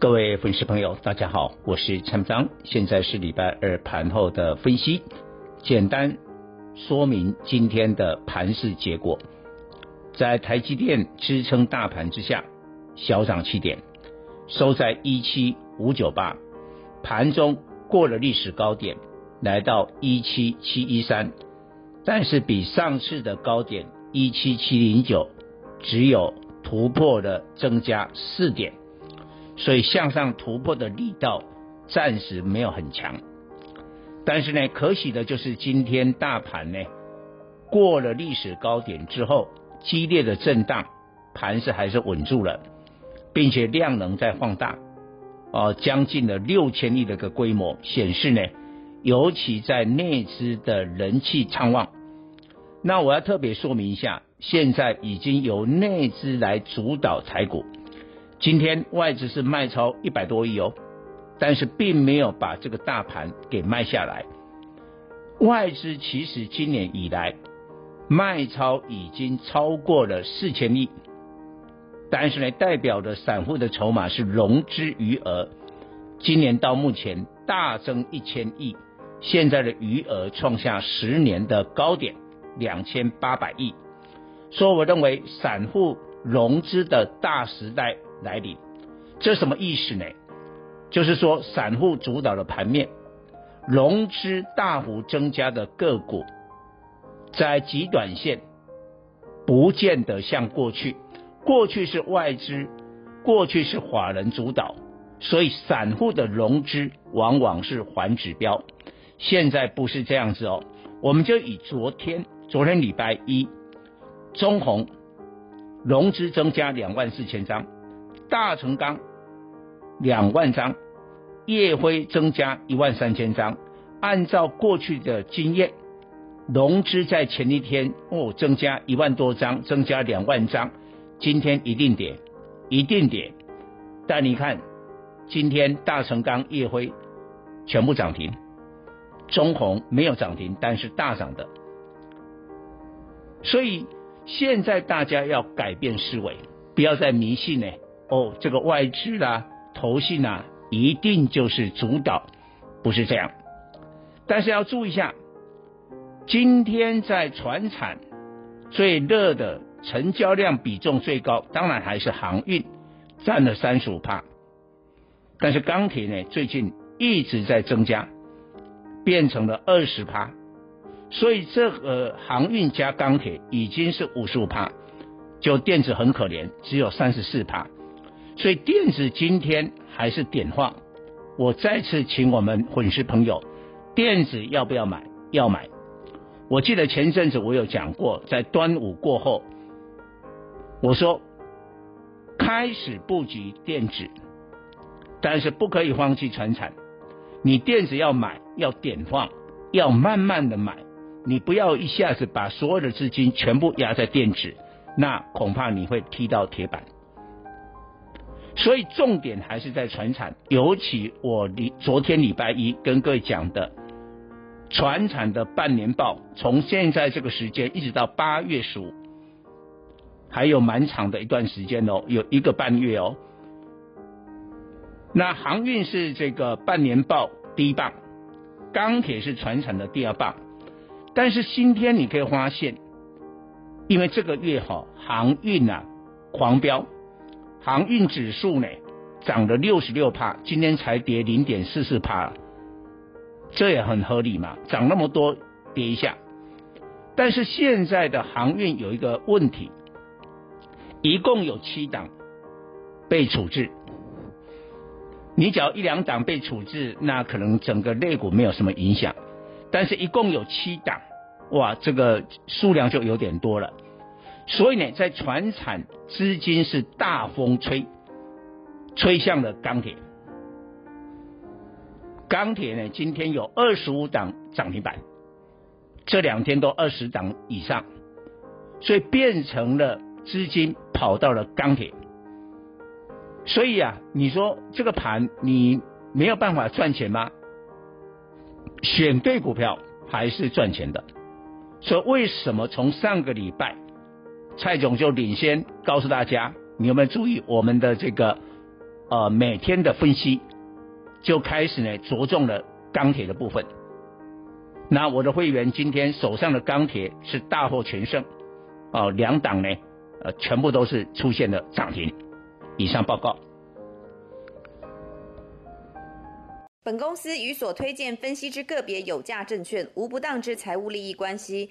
各位粉丝朋友，大家好，我是蔡章，现在是礼拜二盘后的分析，简单说明今天的盘势结果。在台积电支撑大盘之下，小涨七点，收在一七五九八，盘中过了历史高点，来到一七七一三，但是比上次的高点一七七零九只有突破了增加四点。所以向上突破的力道暂时没有很强，但是呢，可喜的就是今天大盘呢过了历史高点之后，激烈的震荡，盘势还是稳住了，并且量能在放大，哦，将近了六千亿的个规模，显示呢，尤其在内资的人气畅旺。那我要特别说明一下，现在已经由内资来主导台股。今天外资是卖超一百多亿哦，但是并没有把这个大盘给卖下来。外资其实今年以来卖超已经超过了四千亿，但是呢，代表的散户的筹码是融资余额，今年到目前大增一千亿，现在的余额创下十年的高点两千八百亿，所以我认为散户融资的大时代。来临，这什么意思呢？就是说，散户主导的盘面，融资大幅增加的个股，在极短线不见得像过去，过去是外资，过去是法人主导，所以散户的融资往往是反指标。现在不是这样子哦，我们就以昨天，昨天礼拜一，中鸿融资增加两万四千张。大成钢两万张，夜辉增加一万三千张。按照过去的经验，融资在前一天哦增加一万多张，增加两万张，今天一定跌，一定跌。但你看，今天大成钢、夜辉全部涨停，中鸿没有涨停，但是大涨的。所以现在大家要改变思维，不要再迷信呢。哦，这个外资啦、投信啊，一定就是主导，不是这样。但是要注意一下，今天在船产最热的成交量比重最高，当然还是航运，占了三十五趴。但是钢铁呢，最近一直在增加，变成了二十趴。所以这个航运加钢铁已经是五十五趴，就电子很可怜，只有三十四趴。所以电子今天还是点晃，我再次请我们粉丝朋友，电子要不要买？要买。我记得前阵子我有讲过，在端午过后，我说开始布局电子，但是不可以放弃传产。你电子要买，要点晃，要慢慢的买，你不要一下子把所有的资金全部压在电子，那恐怕你会踢到铁板。所以重点还是在船产，尤其我礼昨天礼拜一跟各位讲的，船产的半年报，从现在这个时间一直到八月十五，还有蛮长的一段时间哦，有一个半月哦。那航运是这个半年报第一棒，钢铁是船产的第二棒，但是今天你可以发现，因为这个月哈航运啊狂飙。航运指数呢涨了六十六趴，今天才跌零点四四帕，这也很合理嘛，涨那么多跌一下。但是现在的航运有一个问题，一共有七档被处置，你只要一两档被处置，那可能整个类股没有什么影响，但是一共有七档，哇，这个数量就有点多了。所以呢，在船产资金是大风吹，吹向了钢铁。钢铁呢，今天有二十五档涨停板，这两天都二十档以上，所以变成了资金跑到了钢铁。所以啊，你说这个盘你没有办法赚钱吗？选对股票还是赚钱的。所以为什么从上个礼拜蔡总就领先告诉大家，你有没有注意我们的这个呃每天的分析？就开始呢，着重了钢铁的部分。那我的会员今天手上的钢铁是大获全胜，哦，两档呢，呃，全部都是出现了涨停。以上报告。本公司与所推荐分析之个别有价证券无不当之财务利益关系。